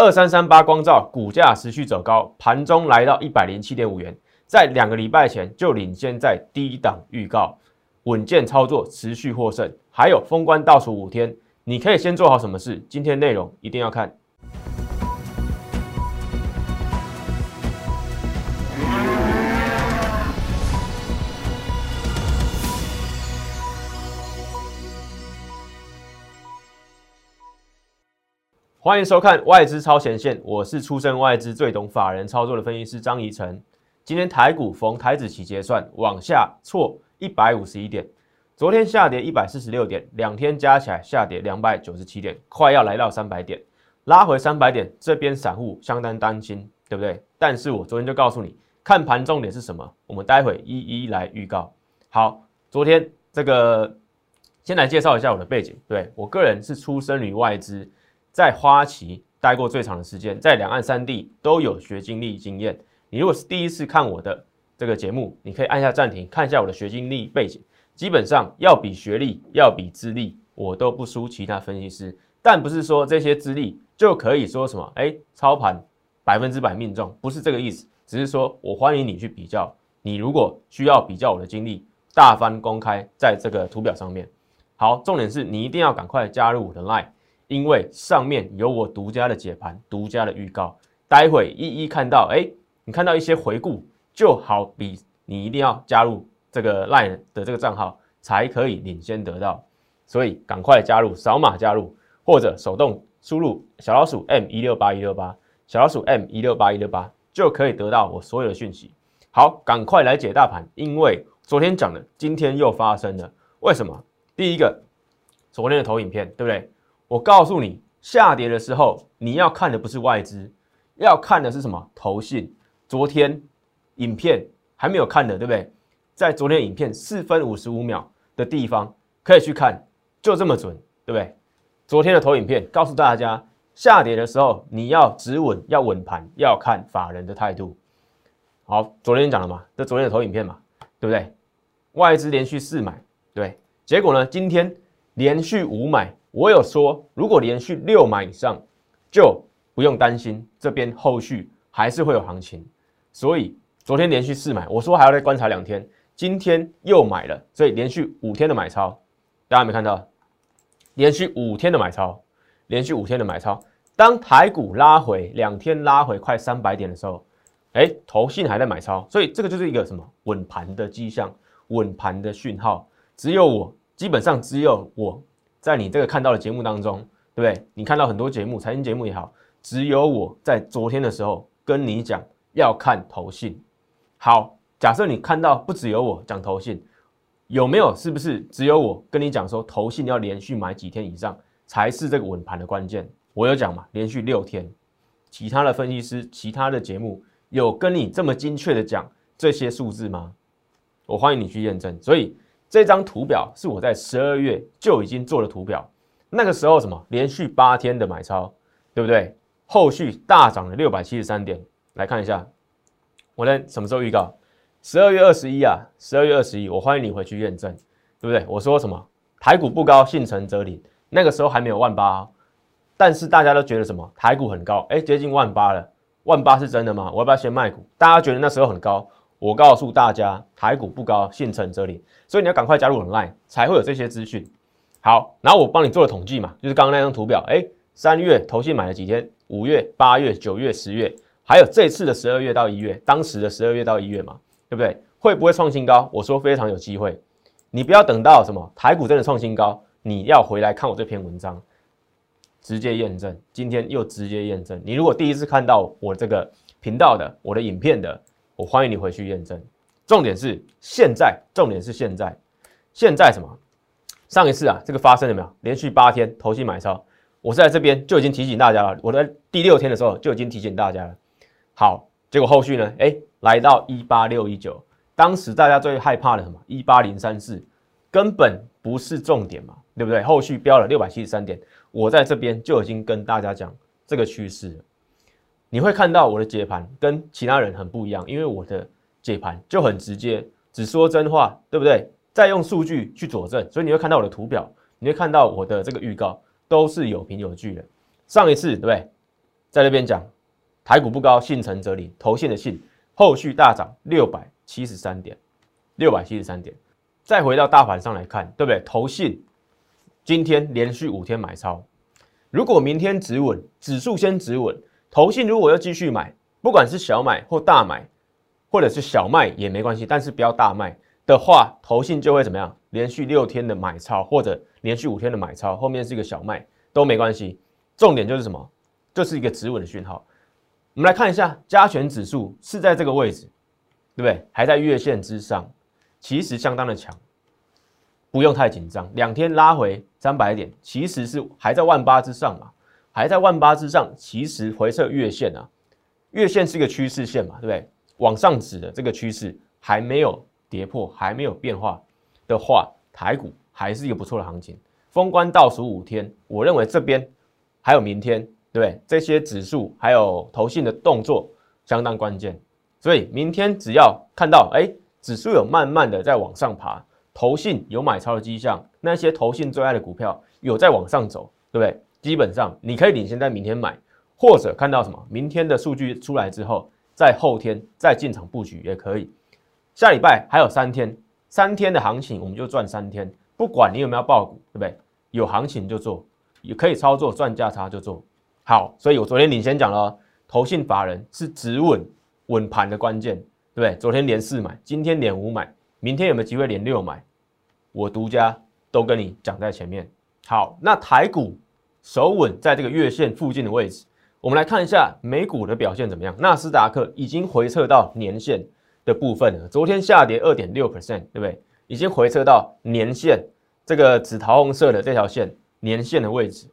二三三八光照股价持续走高，盘中来到一百零七点五元，在两个礼拜前就领先在低档预告，稳健操作，持续获胜。还有封关倒数五天，你可以先做好什么事？今天内容一定要看。欢迎收看外资超前线，我是出身外资最懂法人操作的分析师张怡晨。今天台股逢台子期结算往下挫一百五十一点，昨天下跌一百四十六点，两天加起来下跌两百九十七点，快要来到三百点，拉回三百点，这边散户相当担心，对不对？但是我昨天就告诉你，看盘重点是什么，我们待会一一来预告。好，昨天这个先来介绍一下我的背景，对我个人是出生于外资。在花旗待过最长的时间，在两岸三地都有学经历经验。你如果是第一次看我的这个节目，你可以按下暂停，看一下我的学经历背景。基本上要比学历，要比资历，我都不输其他分析师。但不是说这些资历就可以说什么，哎，操盘百分之百命中，不是这个意思。只是说我欢迎你去比较。你如果需要比较我的经历，大方公开在这个图表上面。好，重点是你一定要赶快加入我的 Line。因为上面有我独家的解盘、独家的预告，待会一一看到，哎，你看到一些回顾，就好比你一定要加入这个 LINE 的这个账号，才可以领先得到。所以赶快加入，扫码加入，或者手动输入小老鼠 M 一六八一六八，小老鼠 M 一六八一六八，就可以得到我所有的讯息。好，赶快来解大盘，因为昨天讲的，今天又发生了。为什么？第一个，昨天的投影片，对不对？我告诉你，下跌的时候你要看的不是外资，要看的是什么？投信。昨天影片还没有看的，对不对？在昨天影片四分五十五秒的地方可以去看，就这么准，对不对？昨天的投影片告诉大家，下跌的时候你要止稳，要稳盘，要看法人的态度。好，昨天讲了嘛？这昨天的投影片嘛，对不对？外资连续四买，对，结果呢？今天连续五买。我有说，如果连续六买以上，就不用担心这边后续还是会有行情。所以昨天连续四买，我说还要再观察两天，今天又买了，所以连续五天的买超，大家没看到？连续五天的买超，连续五天的买超。当台股拉回两天拉回快三百点的时候，哎，投信还在买超，所以这个就是一个什么稳盘的迹象，稳盘的讯号。只有我，基本上只有我。在你这个看到的节目当中，对不对？你看到很多节目，财经节目也好，只有我在昨天的时候跟你讲要看投信。好，假设你看到不只有我讲投信，有没有？是不是只有我跟你讲说投信要连续买几天以上才是这个稳盘的关键？我有讲嘛？连续六天，其他的分析师、其他的节目有跟你这么精确的讲这些数字吗？我欢迎你去验证。所以。这张图表是我在十二月就已经做了图表，那个时候什么连续八天的买超，对不对？后续大涨了六百七十三点，来看一下，我在什么时候预告？十二月二十一啊，十二月二十一，我欢迎你回去验证，对不对？我说什么？台股不高，信诚则灵。那个时候还没有万八，但是大家都觉得什么？台股很高，哎，接近万八了，万八是真的吗？我要不要先卖股？大家觉得那时候很高。我告诉大家，台股不高，信诚这里，所以你要赶快加入 Line，才会有这些资讯。好，然后我帮你做了统计嘛，就是刚刚那张图表，哎，三月投信买了几天？五月、八月、九月、十月，还有这次的十二月到一月，当时的十二月到一月嘛，对不对？会不会创新高？我说非常有机会。你不要等到什么台股真的创新高，你要回来看我这篇文章，直接验证。今天又直接验证。你如果第一次看到我这个频道的，我的影片的。我欢迎你回去验证。重点是现在，重点是现在，现在什么？上一次啊，这个发生了没有？连续八天投机买超，我是在这边就已经提醒大家了。我在第六天的时候就已经提醒大家了。好，结果后续呢？哎，来到一八六一九，当时大家最害怕的什么？一八零三四，根本不是重点嘛，对不对？后续飙了六百七十三点，我在这边就已经跟大家讲这个趋势。你会看到我的解盘跟其他人很不一样，因为我的解盘就很直接，只说真话，对不对？再用数据去佐证，所以你会看到我的图表，你会看到我的这个预告都是有凭有据的。上一次对不对？在那边讲台股不高，信诚则灵，投信的信，后续大涨六百七十三点，六百七十三点。再回到大盘上来看，对不对？投信今天连续五天买超，如果明天止稳，指数先止稳，投信如果要继续买，不管是小买或大买，或者是小卖也没关系，但是不要大卖的话，投信就会怎么样？连续六天的买超，或者连续五天的买超，后面是一个小卖都没关系。重点就是什么？就是一个止稳的讯号。我们来看一下加权指数是在这个位置，对不对？还在月线之上。其实相当的强，不用太紧张。两天拉回三百点，其实是还在万八之上嘛，还在万八之上。其实回撤月线啊，月线是一个趋势线嘛，对不对？往上指的这个趋势还没有跌破，还没有变化的话，台股还是一个不错的行情。封关倒数五天，我认为这边还有明天，对不对？这些指数还有投信的动作相当关键，所以明天只要看到哎。指数有慢慢的在往上爬，投信有买超的迹象，那些投信最爱的股票有在往上走，对不对？基本上你可以领先在明天买，或者看到什么明天的数据出来之后，在后天再进场布局也可以。下礼拜还有三天，三天的行情我们就赚三天，不管你有没有爆股，对不对？有行情就做，也可以操作赚价差就做好。所以我昨天领先讲了，投信法人是止稳稳盘的关键。对不对？昨天连四买，今天连五买，明天有没有机会连六买？我独家都跟你讲在前面。好，那台股守稳在这个月线附近的位置，我们来看一下美股的表现怎么样？纳斯达克已经回撤到年线的部分了，昨天下跌二点六 percent，对不对？已经回撤到年线这个紫桃红色的这条线年线的位置，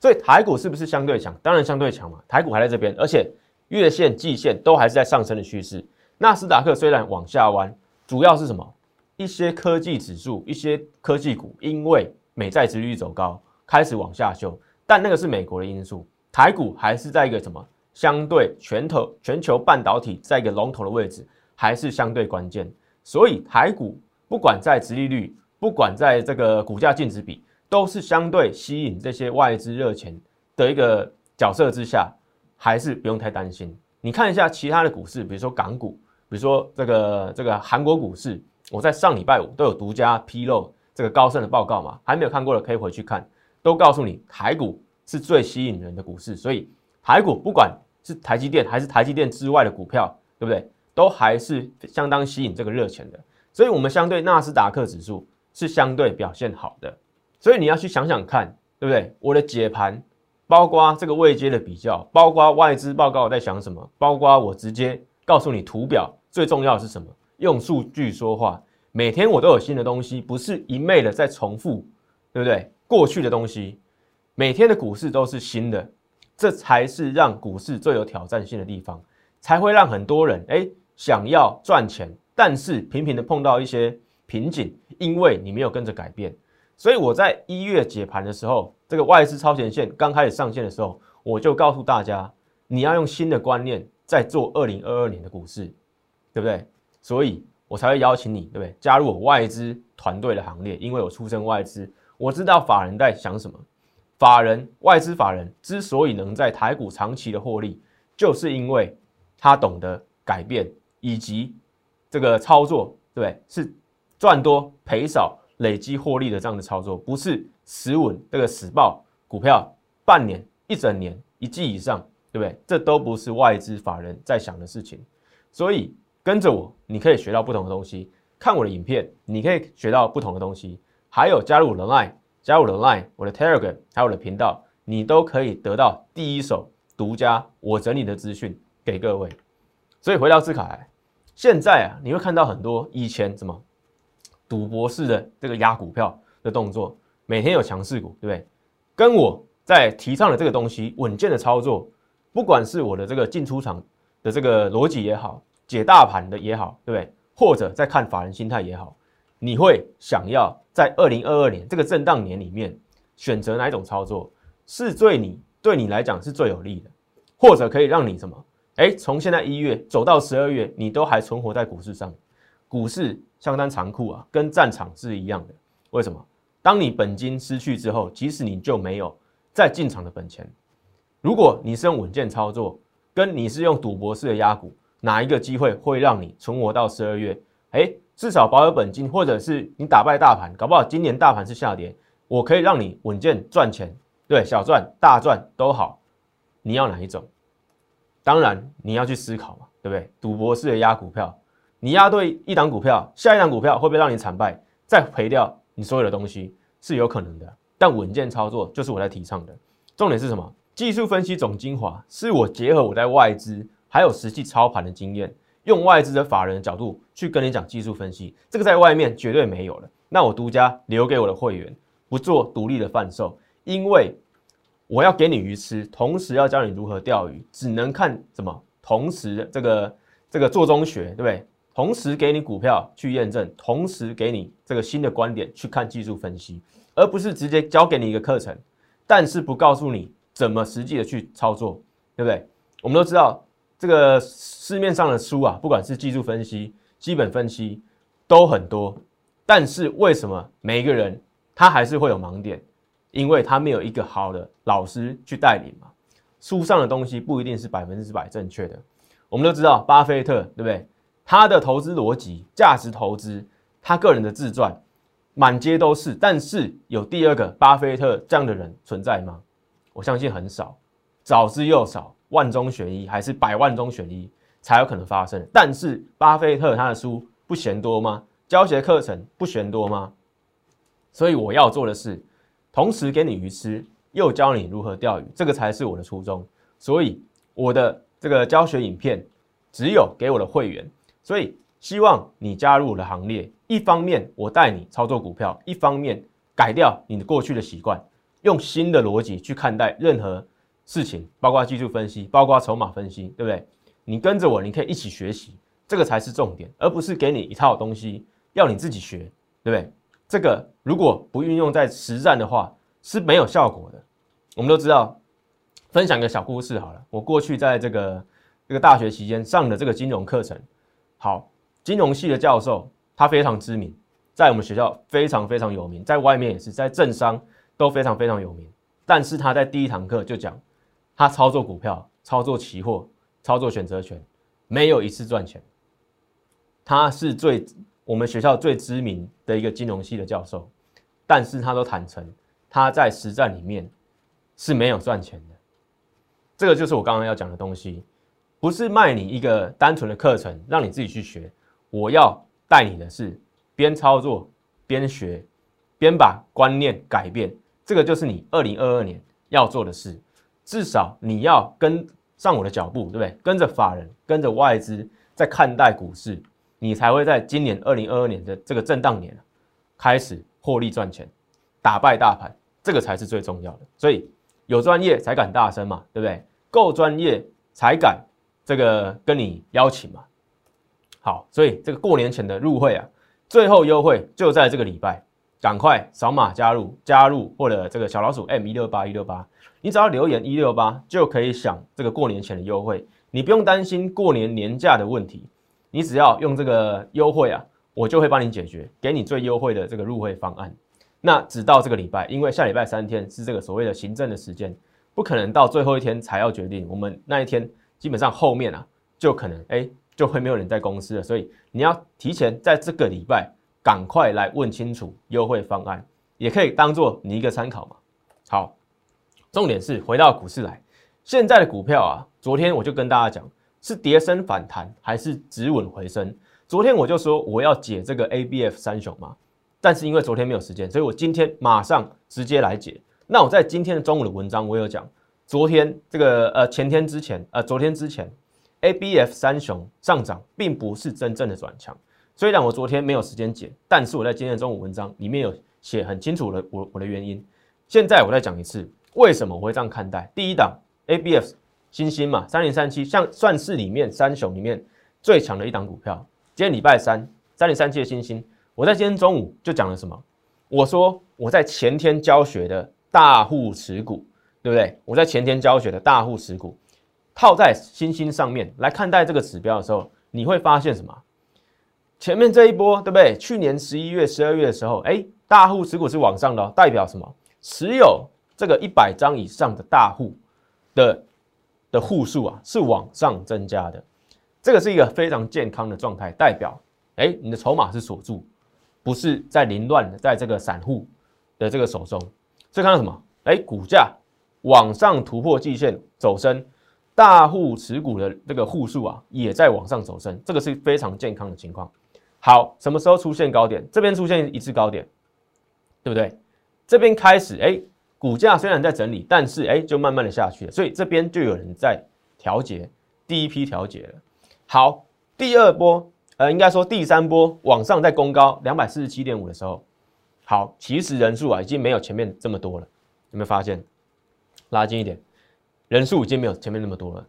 所以台股是不是相对强？当然相对强嘛，台股还在这边，而且月线、季线都还是在上升的趋势。纳斯达克虽然往下弯，主要是什么？一些科技指数、一些科技股，因为美债殖率走高，开始往下修。但那个是美国的因素，台股还是在一个什么相对全头全球半导体在一个龙头的位置，还是相对关键。所以台股不管在殖利率，不管在这个股价净值比，都是相对吸引这些外资热钱的一个角色之下，还是不用太担心。你看一下其他的股市，比如说港股。比如说这个这个韩国股市，我在上礼拜五都有独家披露这个高盛的报告嘛，还没有看过的可以回去看，都告诉你台股是最吸引人的股市，所以台股不管是台积电还是台积电之外的股票，对不对？都还是相当吸引这个热钱的，所以我们相对纳斯达克指数是相对表现好的，所以你要去想想看，对不对？我的解盘，包括这个未接的比较，包括外资报告在想什么，包括我直接。告诉你图表最重要的是什么？用数据说话。每天我都有新的东西，不是一昧的在重复，对不对？过去的东西，每天的股市都是新的，这才是让股市最有挑战性的地方，才会让很多人哎想要赚钱，但是频频的碰到一些瓶颈，因为你没有跟着改变。所以我在一月解盘的时候，这个外资超前线刚开始上线的时候，我就告诉大家，你要用新的观念。在做二零二二年的股市，对不对？所以我才会邀请你，对不对？加入我外资团队的行列，因为我出身外资，我知道法人在想什么。法人、外资法人之所以能在台股长期的获利，就是因为他懂得改变以及这个操作，对？是赚多赔少、累积获利的这样的操作，不是死稳这个死报股票半年、一整年、一季以上。对不对？这都不是外资法人在想的事情，所以跟着我，你可以学到不同的东西。看我的影片，你可以学到不同的东西。还有加入我的 Line，加入我的 Line，我的 Telegram，还有我的频道，你都可以得到第一手、独家我整理的资讯给各位。所以回到思考来，现在啊，你会看到很多以前什么赌博式的这个压股票的动作，每天有强势股，对不对？跟我在提倡的这个东西，稳健的操作。不管是我的这个进出场的这个逻辑也好，解大盘的也好，对不对？或者在看法人心态也好，你会想要在二零二二年这个震荡年里面选择哪一种操作是对你对你来讲是最有利的，或者可以让你什么？哎，从现在一月走到十二月，你都还存活在股市上，股市相当残酷啊，跟战场是一样的。为什么？当你本金失去之后，即使你就没有再进场的本钱。如果你是用稳健操作，跟你是用赌博式的压股，哪一个机会会让你存活到十二月？哎，至少保有本金，或者是你打败大盘，搞不好今年大盘是下跌，我可以让你稳健赚钱，对，小赚大赚都好，你要哪一种？当然你要去思考嘛，对不对？赌博式的压股票，你压对一档股票，下一档股票会不会让你惨败，再赔掉你所有的东西是有可能的。但稳健操作就是我在提倡的，重点是什么？技术分析总精华是我结合我在外资还有实际操盘的经验，用外资的法人的角度去跟你讲技术分析，这个在外面绝对没有了。那我独家留给我的会员，不做独立的贩售，因为我要给你鱼吃，同时要教你如何钓鱼，只能看什么？同时这个这个做中学，对不对？同时给你股票去验证，同时给你这个新的观点去看技术分析，而不是直接教给你一个课程，但是不告诉你。怎么实际的去操作，对不对？我们都知道这个市面上的书啊，不管是技术分析、基本分析都很多，但是为什么每一个人他还是会有盲点？因为他没有一个好的老师去带领嘛。书上的东西不一定是百分之百正确的。我们都知道巴菲特，对不对？他的投资逻辑、价值投资，他个人的自传满街都是，但是有第二个巴菲特这样的人存在吗？我相信很少，少之又少，万中选一还是百万中选一才有可能发生。但是巴菲特他的书不嫌多吗？教学课程不嫌多吗？所以我要做的是，同时给你鱼吃，又教你如何钓鱼，这个才是我的初衷。所以我的这个教学影片只有给我的会员，所以希望你加入我的行列。一方面我带你操作股票，一方面改掉你的过去的习惯。用新的逻辑去看待任何事情，包括技术分析，包括筹码分析，对不对？你跟着我，你可以一起学习，这个才是重点，而不是给你一套东西要你自己学，对不对？这个如果不运用在实战的话，是没有效果的。我们都知道，分享个小故事好了。我过去在这个这个大学期间上的这个金融课程，好，金融系的教授他非常知名，在我们学校非常非常有名，在外面也是在政商。都非常非常有名，但是他在第一堂课就讲，他操作股票、操作期货、操作选择权，没有一次赚钱。他是最我们学校最知名的一个金融系的教授，但是他都坦诚，他在实战里面是没有赚钱的。这个就是我刚刚要讲的东西，不是卖你一个单纯的课程让你自己去学，我要带你的是边操作边学，边把观念改变。这个就是你二零二二年要做的事，至少你要跟上我的脚步，对不对？跟着法人，跟着外资在看待股市，你才会在今年二零二二年的这个震荡年开始获利赚钱，打败大盘，这个才是最重要的。所以有专业才敢大声嘛，对不对？够专业才敢这个跟你邀请嘛。好，所以这个过年前的入会啊，最后优惠就在这个礼拜。赶快扫码加入，加入或者这个小老鼠 M 一六八一六八，你只要留言一六八就可以享这个过年前的优惠，你不用担心过年年假的问题，你只要用这个优惠啊，我就会帮你解决，给你最优惠的这个入会方案。那只到这个礼拜，因为下礼拜三天是这个所谓的行政的时间，不可能到最后一天才要决定。我们那一天基本上后面啊，就可能哎就会没有人在公司了，所以你要提前在这个礼拜。赶快来问清楚优惠方案，也可以当做你一个参考嘛。好，重点是回到股市来，现在的股票啊，昨天我就跟大家讲，是跌升反弹还是止稳回升。昨天我就说我要解这个 A B F 三雄嘛，但是因为昨天没有时间，所以我今天马上直接来解。那我在今天的中午的文章，我有讲，昨天这个呃前天之前呃昨天之前 A B F 三雄上涨，并不是真正的转强。虽然我昨天没有时间解，但是我在今天中午文章里面有写很清楚的我我的原因。现在我再讲一次，为什么我会这样看待？第一档 A B F 新星嘛，三零三七，像算是里面三雄里面最强的一档股票。今天礼拜三，三零三七的新星，我在今天中午就讲了什么？我说我在前天教学的大户持股，对不对？我在前天教学的大户持股套在新星上面来看待这个指标的时候，你会发现什么？前面这一波，对不对？去年十一月、十二月的时候，哎，大户持股是往上的，代表什么？持有这个一百张以上的大户，的的户数啊是往上增加的，这个是一个非常健康的状态，代表哎你的筹码是锁住，不是在凌乱的在这个散户的这个手中。所以看到什么？哎，股价往上突破季线走升，大户持股的这个户数啊也在往上走升，这个是非常健康的情况。好，什么时候出现高点？这边出现一次高点，对不对？这边开始哎。股价虽然在整理，但是哎，就慢慢的下去了，所以这边就有人在调节，第一批调节了。好，第二波，呃，应该说第三波往上在攻高两百四十七点五的时候，好，其实人数啊已经没有前面这么多了，有没有发现？拉近一点，人数已经没有前面那么多了。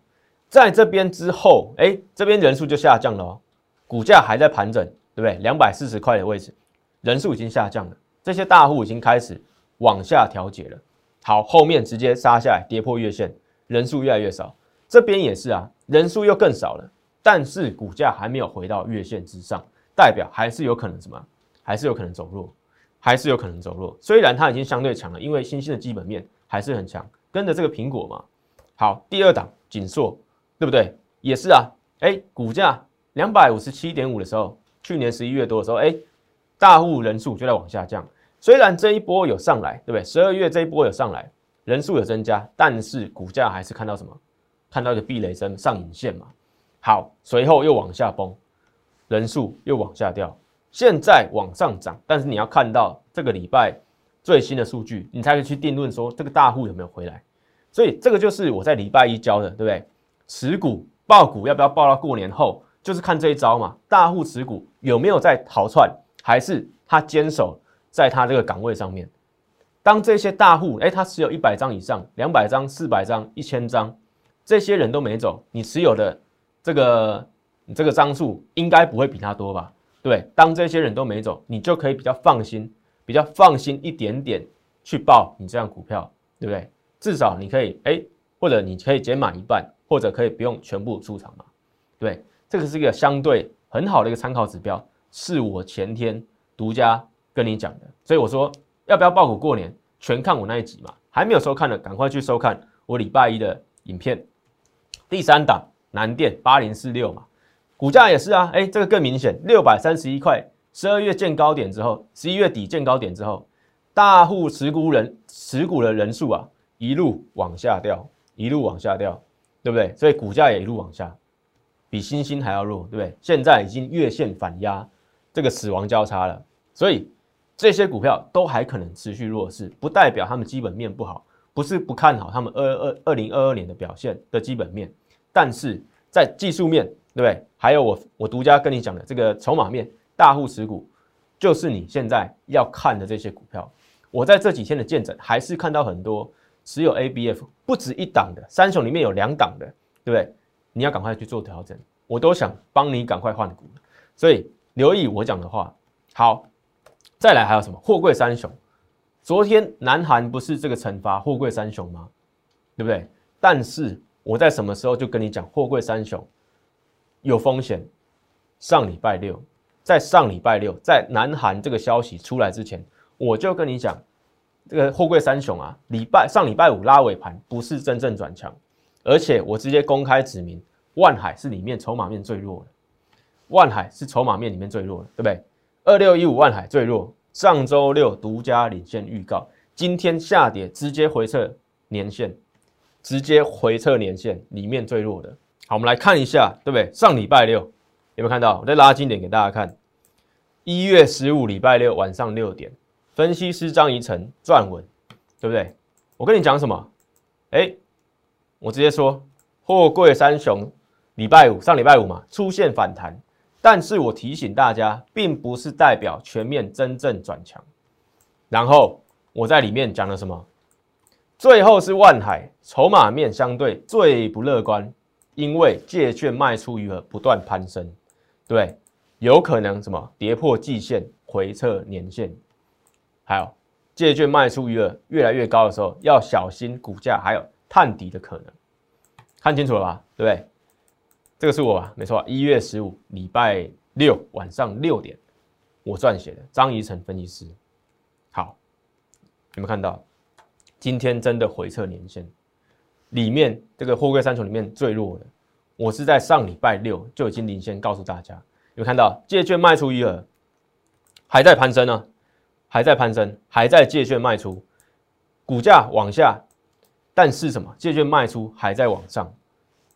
在这边之后，哎，这边人数就下降了哦，股价还在盘整，对不对？两百四十块的位置，人数已经下降了，这些大户已经开始。往下调节了，好，后面直接杀下来，跌破月线，人数越来越少，这边也是啊，人数又更少了，但是股价还没有回到月线之上，代表还是有可能什么？还是有可能走弱，还是有可能走弱。虽然它已经相对强了，因为新兴的基本面还是很强，跟着这个苹果嘛。好，第二档锦硕，对不对？也是啊，哎，股价两百五十七点五的时候，去年十一月多的时候，哎，大户人数就在往下降。虽然这一波有上来，对不对？十二月这一波有上来，人数有增加，但是股价还是看到什么？看到一个避雷针上影线嘛。好，随后又往下崩，人数又往下掉，现在往上涨，但是你要看到这个礼拜最新的数据，你才可以去定论说这个大户有没有回来。所以这个就是我在礼拜一教的，对不对？持股爆股要不要爆到过年后，就是看这一招嘛。大户持股有没有在逃窜，还是他坚守？在他这个岗位上面，当这些大户，哎，他持有一百张以上、两百张、四百张、一千张，这些人都没走，你持有的这个你这个张数应该不会比他多吧？对，当这些人都没走，你就可以比较放心，比较放心一点点去报你这样股票，对不对？至少你可以，哎，或者你可以减满一半，或者可以不用全部出场嘛？对，这个是一个相对很好的一个参考指标，是我前天独家。跟你讲的，所以我说要不要爆股过年，全看我那一集嘛。还没有收看的，赶快去收看我礼拜一的影片。第三档南电八零四六嘛，股价也是啊，哎，这个更明显，六百三十一块，十二月见高点之后，十一月底见高点之后，大户持股人持股的人数啊，一路往下掉，一路往下掉，对不对？所以股价也一路往下，比星星还要弱，对不对？现在已经月线反压，这个死亡交叉了，所以。这些股票都还可能持续弱势，不代表他们基本面不好，不是不看好他们二二二零二二年的表现的基本面，但是在技术面，对不对？还有我我独家跟你讲的这个筹码面，大户持股就是你现在要看的这些股票。我在这几天的见证，还是看到很多持有 ABF 不止一档的，三雄里面有两档的，对不对？你要赶快去做调整，我都想帮你赶快换股，所以留意我讲的话，好。再来还有什么？货柜三雄，昨天南韩不是这个惩罚货柜三雄吗？对不对？但是我在什么时候就跟你讲货柜三雄有风险？上礼拜六，在上礼拜六，在南韩这个消息出来之前，我就跟你讲，这个货柜三雄啊，礼拜上礼拜五拉尾盘不是真正转强，而且我直接公开指明，万海是里面筹码面最弱的，万海是筹码面里面最弱的，对不对？二六一五万海最弱，上周六独家领先预告，今天下跌直接回撤年线，直接回撤年线里面最弱的。好，我们来看一下，对不对？上礼拜六有没有看到？我再拉近点给大家看，一月十五礼拜六晚上六点，分析师张怡晨撰文，对不对？我跟你讲什么？哎，我直接说，货柜三雄礼拜五上礼拜五嘛，出现反弹。但是我提醒大家，并不是代表全面真正转强。然后我在里面讲了什么？最后是万海筹码面相对最不乐观，因为借券卖出余额不断攀升，对，有可能什么跌破季线回撤年线，还有借券卖出余额越来越高的时候，要小心股价还有探底的可能。看清楚了吧？对不对？这个是我啊？没错，一月十五礼拜六晚上六点，我撰写的张怡晨分析师。好，有没有看到？今天真的回撤年线，里面这个货柜三雄里面最弱的，我是在上礼拜六就已经领先告诉大家，有看到借券卖出一耳，还在攀升呢，还在攀升，还在借券卖出，股价往下，但是什么借券卖出还在往上，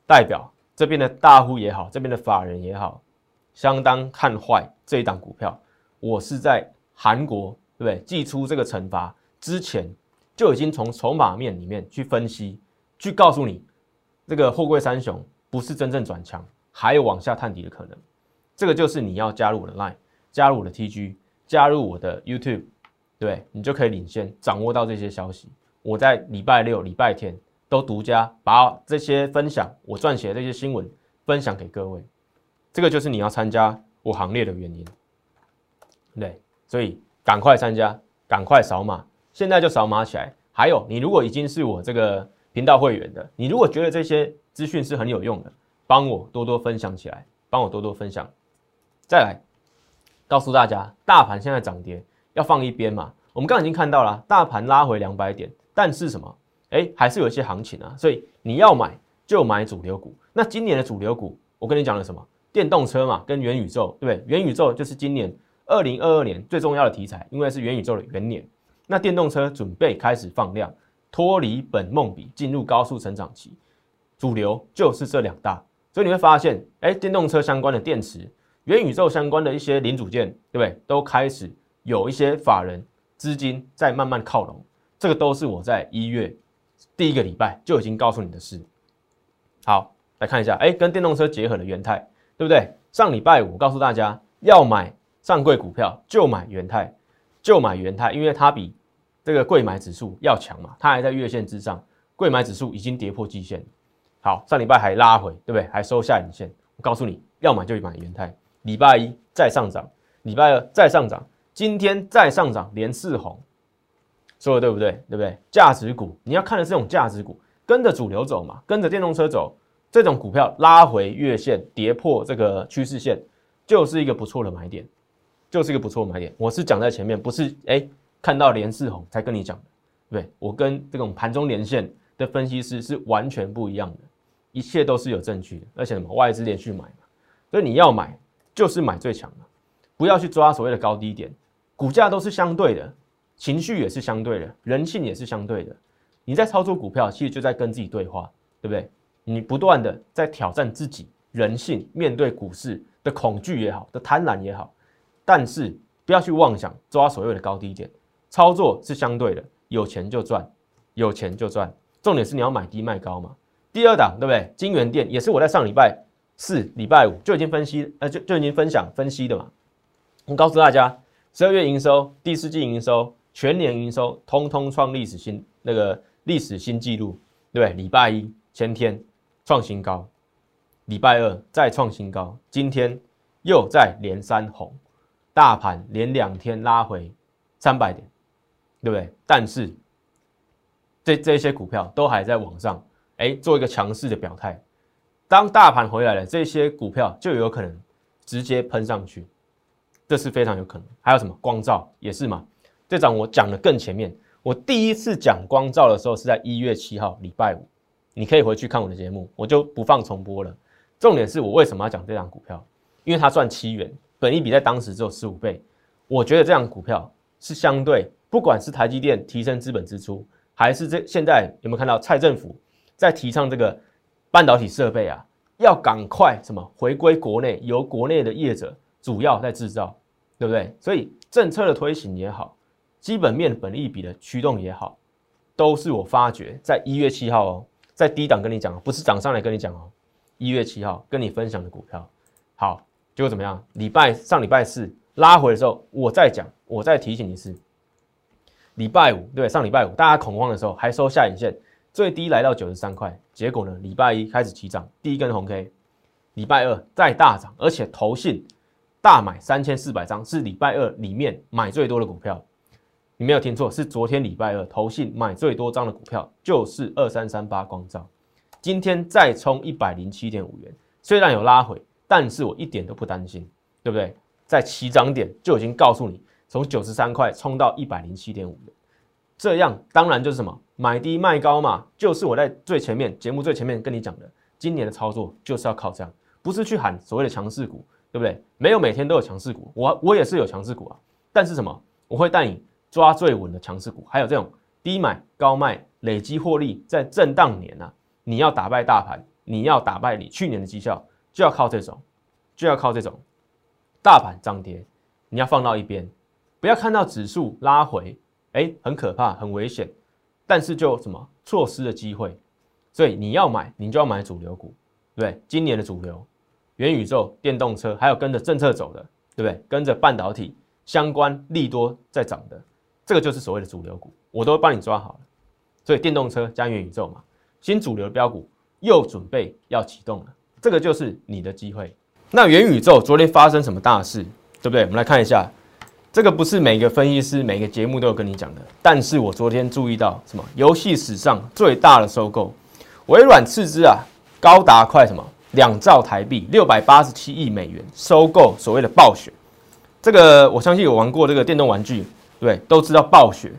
代表这边的大户也好，这边的法人也好，相当看坏这一档股票。我是在韩国对不对？寄出这个惩罚之前就已经从筹码面里面去分析。去告诉你，这个货柜三雄不是真正转强，还有往下探底的可能。这个就是你要加入我的 Line，加入我的 TG，加入我的 YouTube，对你就可以领先掌握到这些消息。我在礼拜六、礼拜天都独家把这些分享，我撰写这些新闻分享给各位。这个就是你要参加我行列的原因。对，所以赶快参加，赶快扫码，现在就扫码起来。还有，你如果已经是我这个。频道会员的，你如果觉得这些资讯是很有用的，帮我多多分享起来，帮我多多分享。再来告诉大家，大盘现在涨跌要放一边嘛。我们刚刚已经看到了，大盘拉回两百点，但是什么？哎，还是有一些行情啊。所以你要买就买主流股。那今年的主流股，我跟你讲了什么？电动车嘛，跟元宇宙，对不对？元宇宙就是今年二零二二年最重要的题材，因为是元宇宙的元年。那电动车准备开始放量。脱离本梦比，进入高速成长期，主流就是这两大，所以你会发现，哎，电动车相关的电池、元宇宙相关的一些零组件，对不对？都开始有一些法人资金在慢慢靠拢，这个都是我在一月第一个礼拜就已经告诉你的事。好，来看一下，哎，跟电动车结合的元泰，对不对？上礼拜五告诉大家要买上柜股票，就买元泰，就买元泰，因为它比。这个贵买指数要强嘛？它还在月线之上，贵买指数已经跌破季线。好，上礼拜还拉回，对不对？还收下影线。我告诉你要买就买元泰。礼拜一再上涨，礼拜二再上涨，今天再上涨，连四红，说的对不对？对不对？价值股你要看的是这种价值股，跟着主流走嘛，跟着电动车走，这种股票拉回月线，跌破这个趋势线，就是一个不错的买点，就是一个不错买点。我是讲在前面，不是哎。看到连四红才跟你讲的，对我跟这种盘中连线的分析师是完全不一样的，一切都是有证据的，而且什么外资连续买嘛，所以你要买就是买最强的，不要去抓所谓的高低点，股价都是相对的，情绪也是相对的，人性也是相对的，你在操作股票其实就在跟自己对话，对不对？你不断的在挑战自己人性，面对股市的恐惧也好，的贪婪也好，但是不要去妄想抓所谓的高低点。操作是相对的，有钱就赚，有钱就赚。重点是你要买低卖高嘛。第二档对不对？金源店也是我在上礼拜四、礼拜五就已经分析，呃，就就已经分享分析的嘛。我告诉大家，十二月营收、第四季营收、全年营收，通通创历史新那个历史新纪录，对不对？礼拜一前天创新高，礼拜二再创新高，今天又在连三红，大盘连两天拉回三百点。对不对？但是这这些股票都还在往上，哎，做一个强势的表态。当大盘回来了，这些股票就有可能直接喷上去，这是非常有可能。还有什么光照也是嘛？这张我讲的更前面，我第一次讲光照的时候是在一月七号礼拜五，你可以回去看我的节目，我就不放重播了。重点是我为什么要讲这张股票？因为它赚七元，本益比在当时只有十五倍，我觉得这张股票是相对。不管是台积电提升资本支出，还是这现在有没有看到蔡政府在提倡这个半导体设备啊，要赶快什么回归国内，由国内的业者主要在制造，对不对？所以政策的推行也好，基本面本利比的驱动也好，都是我发觉在一月七号哦，在低档跟你讲，不是涨上来跟你讲哦，一月七号跟你分享的股票，好，结果怎么样？礼拜上礼拜四拉回的时候，我再讲，我再提醒一次。礼拜五对，上礼拜五大家恐慌的时候还收下影线，最低来到九十三块。结果呢，礼拜一开始起涨，第一根红 K。礼拜二再大涨，而且投信大买三千四百张，是礼拜二里面买最多的股票。你没有听错，是昨天礼拜二投信买最多张的股票就是二三三八光照。今天再冲一百零七点五元，虽然有拉回，但是我一点都不担心，对不对？在起涨点就已经告诉你。从九十三块冲到一百零七点五元，这样当然就是什么买低卖高嘛，就是我在最前面节目最前面跟你讲的，今年的操作就是要靠这样，不是去喊所谓的强势股，对不对？没有每天都有强势股，我我也是有强势股啊，但是什么？我会带你抓最稳的强势股，还有这种低买高卖累积获利，在震荡年啊，你要打败大盘，你要打败你去年的绩效，就要靠这种，就要靠这种大盘涨跌，你要放到一边，不要看到指数拉回，哎，很可怕，很危险，但是就什么错失了机会，所以你要买，你就要买主流股，对今年的主流，元宇宙、电动车，还有跟着政策走的，对不对？跟着半导体。相关利多在涨的，这个就是所谓的主流股，我都帮你抓好了。所以电动车加元宇宙嘛，新主流标股又准备要启动了，这个就是你的机会。那元宇宙昨天发生什么大事，对不对？我们来看一下，这个不是每个分析师每个节目都有跟你讲的，但是我昨天注意到什么？游戏史上最大的收购，微软斥资啊，高达快什么两兆台币，六百八十七亿美元，收购所谓的暴雪。这个我相信有玩过这个电动玩具，对，都知道暴雪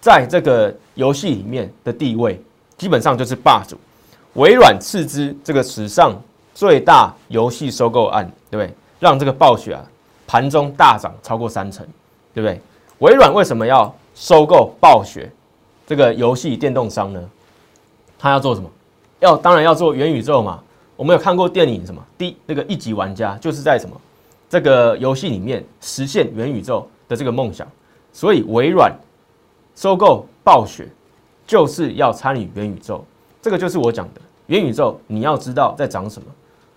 在这个游戏里面的地位基本上就是霸主。微软斥资这个史上最大游戏收购案，对不对？让这个暴雪啊盘中大涨超过三成，对不对？微软为什么要收购暴雪这个游戏电动商呢？他要做什么？要当然要做元宇宙嘛。我们有看过电影什么？第那个一级玩家就是在什么？这个游戏里面实现元宇宙的这个梦想，所以微软收购暴雪就是要参与元宇宙。这个就是我讲的元宇宙，你要知道在涨什么，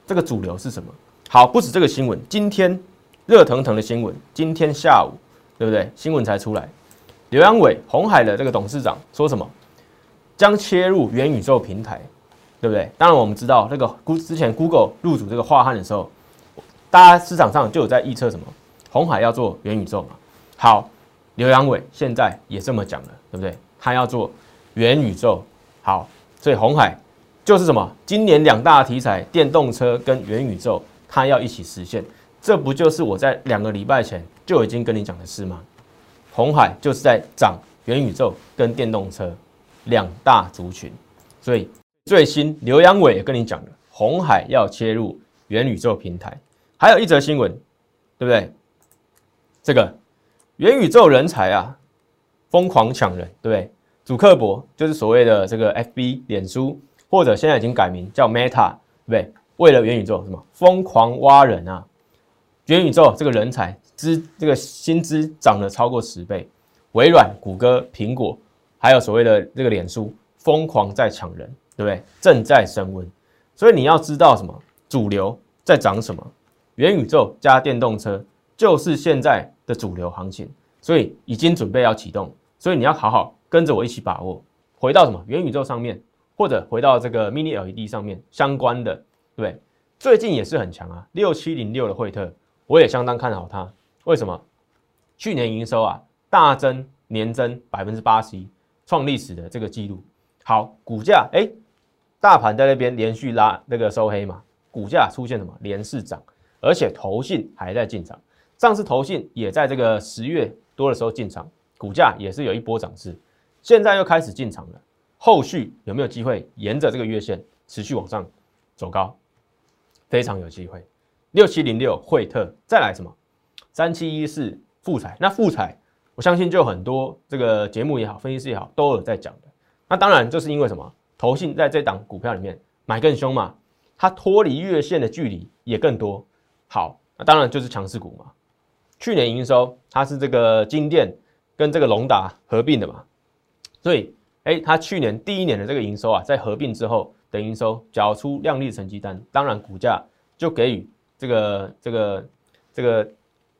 这个主流是什么。好，不止这个新闻，今天热腾腾的新闻，今天下午对不对？新闻才出来，刘阳伟、红海的这个董事长说什么？将切入元宇宙平台，对不对？当然我们知道，那个之前 Google 入主这个华汉的时候。大家市场上就有在预测什么，红海要做元宇宙嘛？好，刘阳伟现在也这么讲了，对不对？他要做元宇宙，好，所以红海就是什么？今年两大题材，电动车跟元宇宙，它要一起实现，这不就是我在两个礼拜前就已经跟你讲的事吗？红海就是在涨元宇宙跟电动车两大族群，所以最新刘阳伟也跟你讲了，红海要切入元宇宙平台。还有一则新闻，对不对？这个元宇宙人才啊，疯狂抢人，对不对？主克伯就是所谓的这个 FB 脸书，或者现在已经改名叫 Meta，对不对？为了元宇宙什么疯狂挖人啊！元宇宙这个人才资这个薪资涨了超过十倍，微软、谷歌、苹果，还有所谓的这个脸书，疯狂在抢人，对不对？正在升温，所以你要知道什么主流在涨什么。元宇宙加电动车就是现在的主流行情，所以已经准备要启动，所以你要好好跟着我一起把握。回到什么元宇宙上面，或者回到这个 Mini LED 上面相关的，对最近也是很强啊，六七零六的惠特，我也相当看好它。为什么？去年营收啊大增，年增百分之八十一，创历史的这个记录。好，股价哎，大盘在那边连续拉那个收黑嘛，股价出现什么连市涨。而且投信还在进场，上次投信也在这个十月多的时候进场，股价也是有一波涨势，现在又开始进场了，后续有没有机会沿着这个月线持续往上走高？非常有机会。六七零六惠特再来什么？三七一四富彩，那富彩我相信就很多这个节目也好，分析师也好都有在讲的。那当然就是因为什么？投信在这档股票里面买更凶嘛，它脱离月线的距离也更多。好，那当然就是强势股嘛。去年营收它是这个金店跟这个隆达合并的嘛，所以哎，它去年第一年的这个营收啊，在合并之后的营收缴出亮丽成绩单，当然股价就给予这个这个这个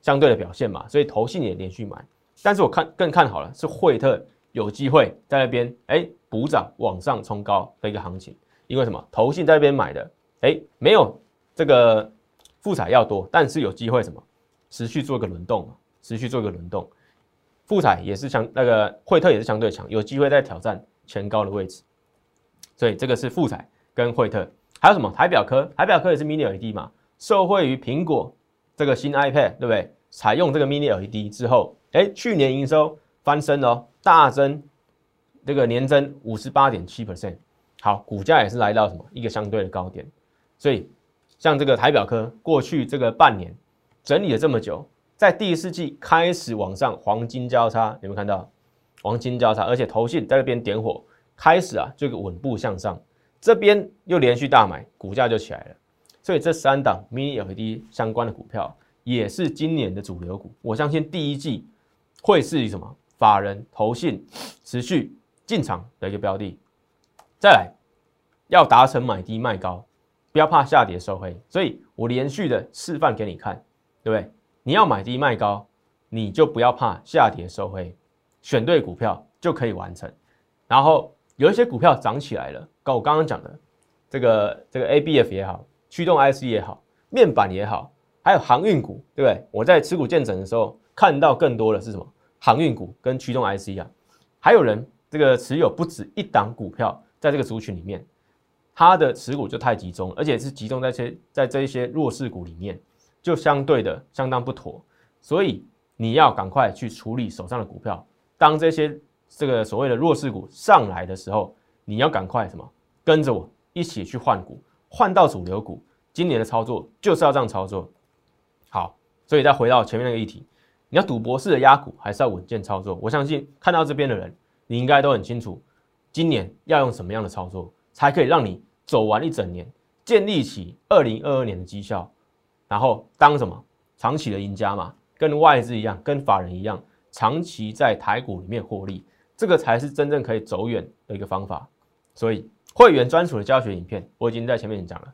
相对的表现嘛。所以投信也连续买，但是我看更看好了是惠特有机会在那边哎补涨往上冲高的一个行情，因为什么？投信在那边买的哎没有这个。复彩要多，但是有机会什么？持续做个轮动，持续做个轮动。复彩也是相那个惠特也是相对强，有机会在挑战前高的位置。所以这个是复彩跟惠特，还有什么？台表科，台表科也是 Mini LED 嘛，受惠于苹果这个新 iPad，对不对？采用这个 Mini LED 之后，哎，去年营收翻身哦，大增这个年增五十八点七 percent，好，股价也是来到什么一个相对的高点，所以像这个台表科过去这个半年整理了这么久，在第四季开始往上黄金交叉，有没有看到黄金交叉？而且投信在这边点火，开始啊这个稳步向上，这边又连续大买，股价就起来了。所以这三档 mini LED 相关的股票也是今年的主流股，我相信第一季会是什么法人投信持续。进场的一个标的，再来要达成买低卖高，不要怕下跌收黑，所以我连续的示范给你看，对不对？你要买低卖高，你就不要怕下跌收黑，选对股票就可以完成。然后有一些股票涨起来了，跟我刚刚讲的这个这个 ABF 也好，驱动 IC 也好，面板也好，还有航运股，对不对？我在持股见证的时候看到更多的是什么？航运股跟驱动 IC 啊，还有人。这个持有不止一档股票，在这个族群里面，他的持股就太集中，而且是集中在些在这一些弱势股里面，就相对的相当不妥。所以你要赶快去处理手上的股票。当这些这个所谓的弱势股上来的时候，你要赶快什么？跟着我一起去换股，换到主流股。今年的操作就是要这样操作。好，所以再回到前面那个议题，你要赌博式的压股，还是要稳健操作？我相信看到这边的人。你应该都很清楚，今年要用什么样的操作，才可以让你走完一整年，建立起二零二二年的绩效，然后当什么长期的赢家嘛？跟外资一样，跟法人一样，长期在台股里面获利，这个才是真正可以走远的一个方法。所以会员专属的教学影片，我已经在前面讲了，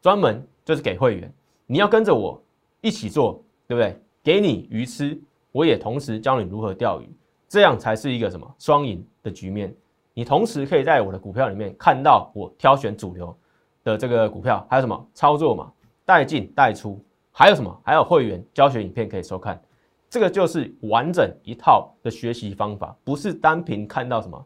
专门就是给会员，你要跟着我一起做，对不对？给你鱼吃，我也同时教你如何钓鱼。这样才是一个什么双赢的局面？你同时可以在我的股票里面看到我挑选主流的这个股票，还有什么操作嘛？带进带出，还有什么？还有会员教学影片可以收看。这个就是完整一套的学习方法，不是单凭看到什么，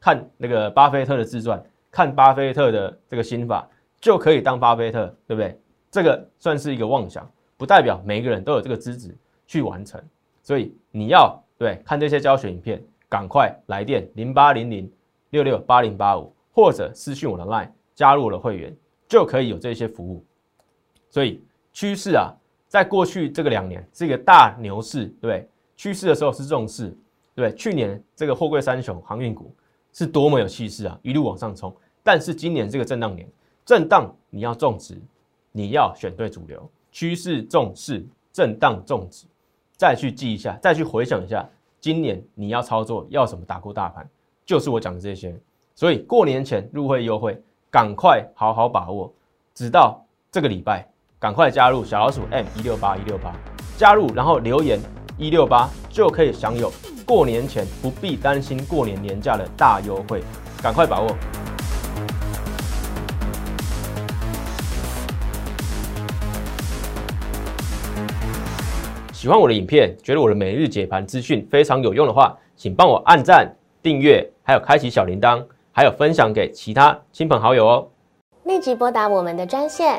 看那个巴菲特的自传，看巴菲特的这个心法就可以当巴菲特，对不对？这个算是一个妄想，不代表每个人都有这个资质去完成。所以你要。对，看这些教学影片，赶快来电零八零零六六八零八五，或者私讯我的 LINE 加入了会员，就可以有这些服务。所以趋势啊，在过去这个两年是一个大牛市，对趋势的时候是这种事，对去年这个货柜三雄航运股是多么有气势啊，一路往上冲。但是今年这个震荡年，震荡你要种植，你要选对主流，趋势重视，震荡种植。再去记一下，再去回想一下，今年你要操作要什么打过大盘，就是我讲的这些。所以过年前入会优惠，赶快好好把握，直到这个礼拜，赶快加入小老鼠 M 一六八一六八，加入然后留言一六八就可以享有过年前不必担心过年年假的大优惠，赶快把握。喜欢我的影片，觉得我的每日解盘资讯非常有用的话，请帮我按赞、订阅，还有开启小铃铛，还有分享给其他亲朋好友哦。立即拨打我们的专线